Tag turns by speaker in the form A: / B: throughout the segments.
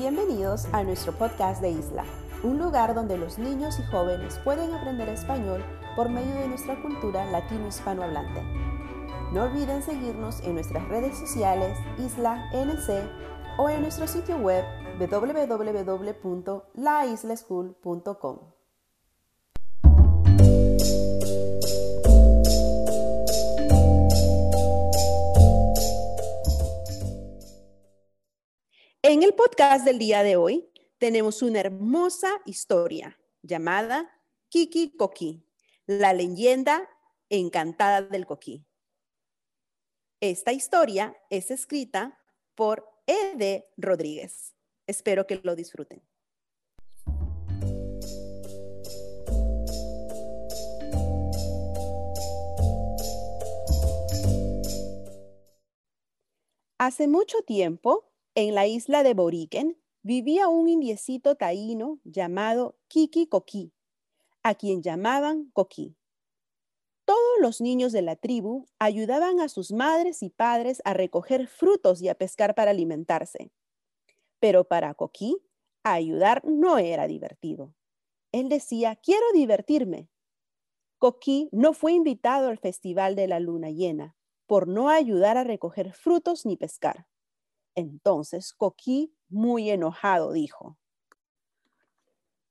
A: Bienvenidos a nuestro podcast de Isla, un lugar donde los niños y jóvenes pueden aprender español por medio de nuestra cultura latino-hispanohablante. No olviden seguirnos en nuestras redes sociales Isla NC o en nuestro sitio web www.laisleschool.com. En el podcast del día de hoy tenemos una hermosa historia llamada Kiki Coquí, la leyenda encantada del coquí. Esta historia es escrita por Ede Rodríguez. Espero que lo disfruten. Hace mucho tiempo, en la isla de Boriken, vivía un indiecito taíno llamado Kiki Coquí, a quien llamaban Coquí. Todos los niños de la tribu ayudaban a sus madres y padres a recoger frutos y a pescar para alimentarse. Pero para Coquí, ayudar no era divertido. Él decía, quiero divertirme. Coquí no fue invitado al Festival de la Luna Llena por no ayudar a recoger frutos ni pescar. Entonces Coquí, muy enojado, dijo,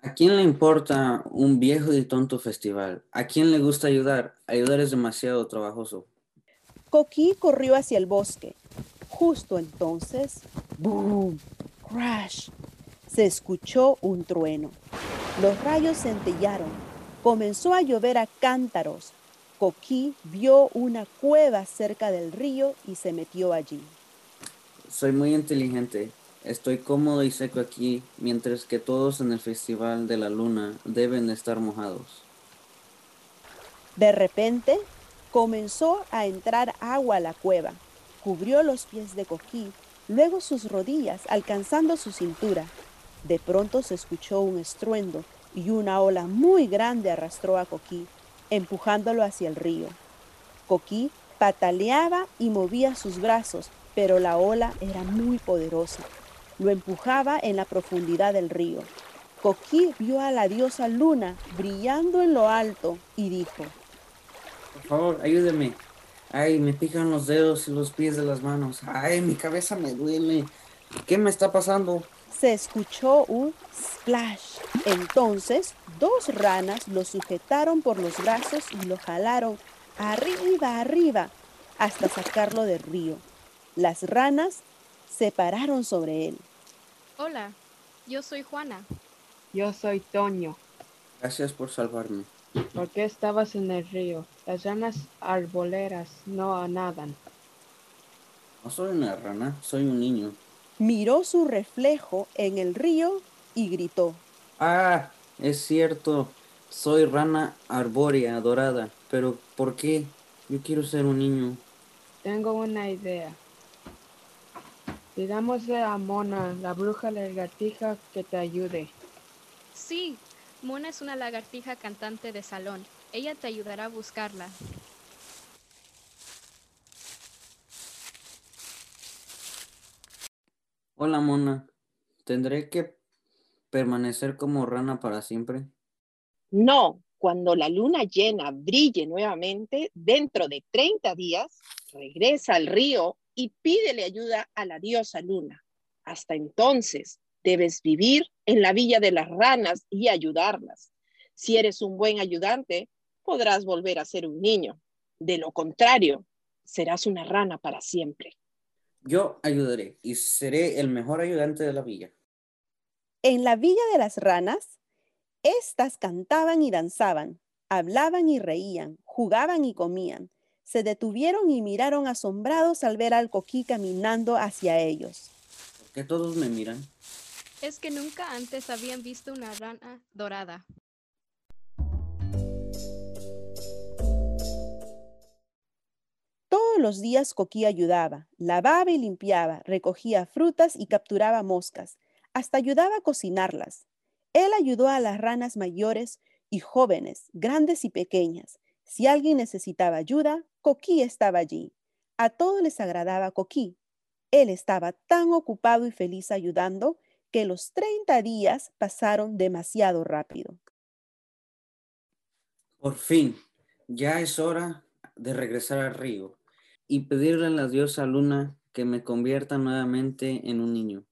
B: ¿A quién le importa un viejo y tonto festival? ¿A quién le gusta ayudar? Ayudar es demasiado trabajoso.
A: Coquí corrió hacia el bosque. Justo entonces, ¡boom! ¡Crash! Se escuchó un trueno. Los rayos centellaron. Comenzó a llover a cántaros. Coquí vio una cueva cerca del río y se metió allí.
B: Soy muy inteligente. Estoy cómodo y seco aquí, mientras que todos en el Festival de la Luna deben estar mojados.
A: De repente, comenzó a entrar agua a la cueva. Cubrió los pies de Coquí, luego sus rodillas, alcanzando su cintura. De pronto se escuchó un estruendo y una ola muy grande arrastró a Coquí, empujándolo hacia el río. Coquí pataleaba y movía sus brazos, pero la ola era muy poderosa lo empujaba en la profundidad del río. Coquí vio a la diosa Luna brillando en lo alto y dijo,
B: Por favor, ayúdeme. Ay, me pican los dedos y los pies de las manos. Ay, mi cabeza me duele. ¿Qué me está pasando?
A: Se escuchó un splash. Entonces, dos ranas lo sujetaron por los brazos y lo jalaron arriba, arriba, hasta sacarlo del río. Las ranas se pararon sobre él.
C: Hola, yo soy Juana.
D: Yo soy Toño.
B: Gracias por salvarme.
D: ¿Por qué estabas en el río? Las ranas arboleras no nadan.
B: No soy una rana, soy un niño.
A: Miró su reflejo en el río y gritó.
B: Ah, es cierto. Soy rana arbórea dorada. Pero ¿por qué? Yo quiero ser un niño.
D: Tengo una idea. Pidámosle a Mona, la bruja lagartija, que te ayude.
C: Sí, Mona es una lagartija cantante de salón. Ella te ayudará a buscarla.
B: Hola, Mona. ¿Tendré que permanecer como rana para siempre?
E: No, cuando la luna llena brille nuevamente, dentro de 30 días, regresa al río y pídele ayuda a la diosa luna. Hasta entonces, debes vivir en la villa de las ranas y ayudarlas. Si eres un buen ayudante, podrás volver a ser un niño. De lo contrario, serás una rana para siempre.
B: Yo ayudaré y seré el mejor ayudante de la villa.
A: En la villa de las ranas, éstas cantaban y danzaban, hablaban y reían, jugaban y comían se detuvieron y miraron asombrados al ver al coquí caminando hacia ellos.
B: ¿Por qué todos me miran?
C: Es que nunca antes habían visto una rana dorada.
A: Todos los días Coquí ayudaba, lavaba y limpiaba, recogía frutas y capturaba moscas, hasta ayudaba a cocinarlas. Él ayudó a las ranas mayores y jóvenes, grandes y pequeñas. Si alguien necesitaba ayuda, Coquí estaba allí. A todos les agradaba Coquí. Él estaba tan ocupado y feliz ayudando que los 30 días pasaron demasiado rápido.
B: Por fin, ya es hora de regresar al río y pedirle a la diosa Luna que me convierta nuevamente en un niño.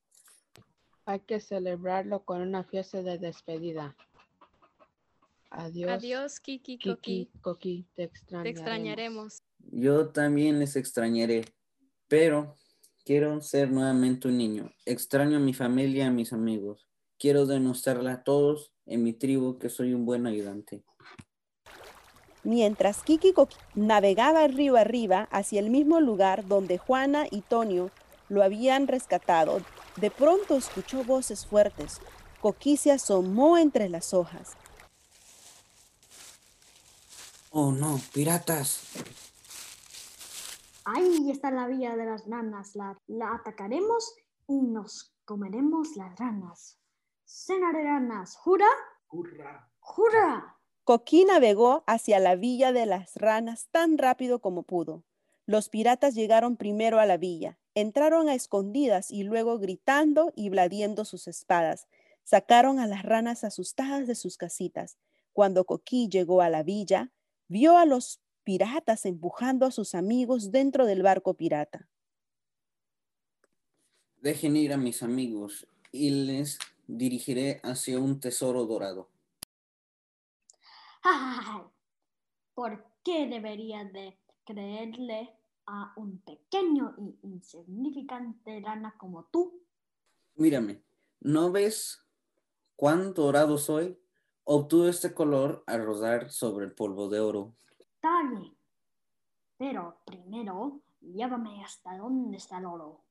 D: Hay que celebrarlo con una fiesta de despedida. Adiós.
C: Adiós, Kiki,
D: Kiki,
C: Coqui.
D: Coqui, te
C: Te
D: extrañaremos.
C: extrañaremos.
B: Yo también les extrañaré, pero quiero ser nuevamente un niño. Extraño a mi familia y a mis amigos. Quiero demostrarle a todos en mi tribu que soy un buen ayudante.
A: Mientras Kiki Coqui navegaba el río arriba hacia el mismo lugar donde Juana y Tonio lo habían rescatado, de pronto escuchó voces fuertes. Coqui se asomó entre las hojas.
B: Oh no, piratas.
F: Ahí está la villa de las ranas. La, la atacaremos y nos comeremos las ranas. Cena de ranas. ¿Jura?
G: ¡Hurra!
F: ¡Jura!
A: Coquí navegó hacia la villa de las ranas tan rápido como pudo. Los piratas llegaron primero a la villa, entraron a escondidas y luego gritando y bladiendo sus espadas, sacaron a las ranas asustadas de sus casitas. Cuando Coquí llegó a la villa, vio a los piratas empujando a sus amigos dentro del barco pirata.
B: Dejen ir a mis amigos y les dirigiré hacia un tesoro dorado.
F: ¡Ay! ¿Por qué debería de creerle a un pequeño y insignificante rana como tú?
B: Mírame, ¿no ves cuán dorado soy? Obtuve este color al rodar sobre el polvo de oro.
F: Está bien. Pero primero, llévame hasta donde está el oro.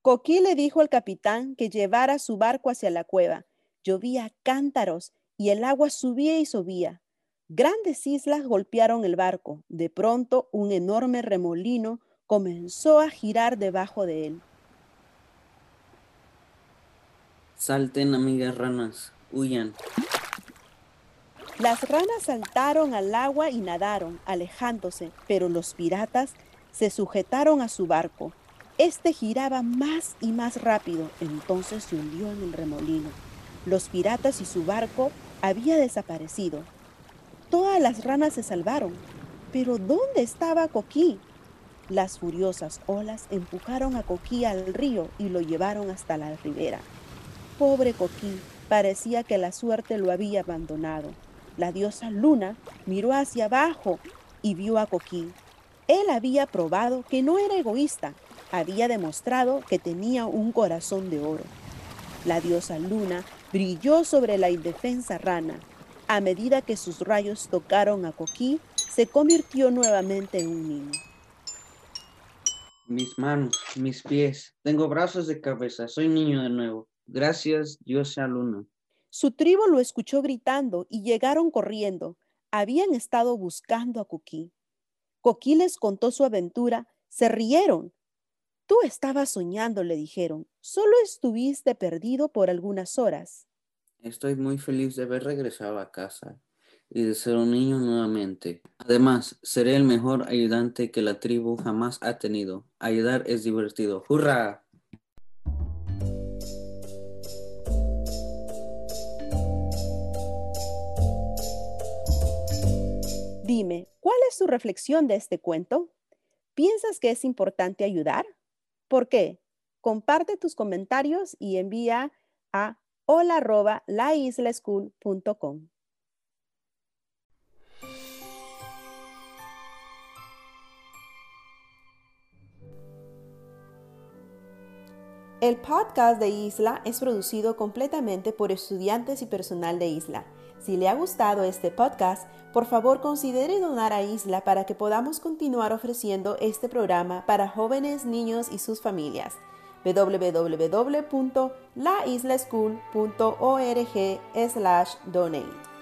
A: Coquí le dijo al capitán que llevara su barco hacia la cueva. Llovía cántaros y el agua subía y subía. Grandes islas golpearon el barco. De pronto, un enorme remolino comenzó a girar debajo de él.
B: Salten, amigas ranas, huyan.
A: Las ranas saltaron al agua y nadaron, alejándose, pero los piratas se sujetaron a su barco. Este giraba más y más rápido, entonces se hundió en el remolino. Los piratas y su barco había desaparecido. Todas las ranas se salvaron, pero ¿dónde estaba Coquí? Las furiosas olas empujaron a Coquí al río y lo llevaron hasta la ribera. Pobre Coquí, parecía que la suerte lo había abandonado. La diosa Luna miró hacia abajo y vio a Coquí. Él había probado que no era egoísta, había demostrado que tenía un corazón de oro. La diosa Luna brilló sobre la indefensa rana. A medida que sus rayos tocaron a Coquí, se convirtió nuevamente en un niño.
B: Mis manos, mis pies, tengo brazos de cabeza, soy niño de nuevo. Gracias, diosa Luna.
A: Su tribu lo escuchó gritando y llegaron corriendo. Habían estado buscando a Coquí. Coquí les contó su aventura. Se rieron. Tú estabas soñando, le dijeron. Solo estuviste perdido por algunas horas.
B: Estoy muy feliz de haber regresado a casa y de ser un niño nuevamente. Además, seré el mejor ayudante que la tribu jamás ha tenido. Ayudar es divertido. ¡Hurra!
A: Dime, ¿cuál es tu reflexión de este cuento? ¿Piensas que es importante ayudar? ¿Por qué? Comparte tus comentarios y envía a hola@laislaschool.com. El podcast de Isla es producido completamente por estudiantes y personal de Isla. Si le ha gustado este podcast, por favor considere donar a Isla para que podamos continuar ofreciendo este programa para jóvenes, niños y sus familias. www.laislaschool.org/donate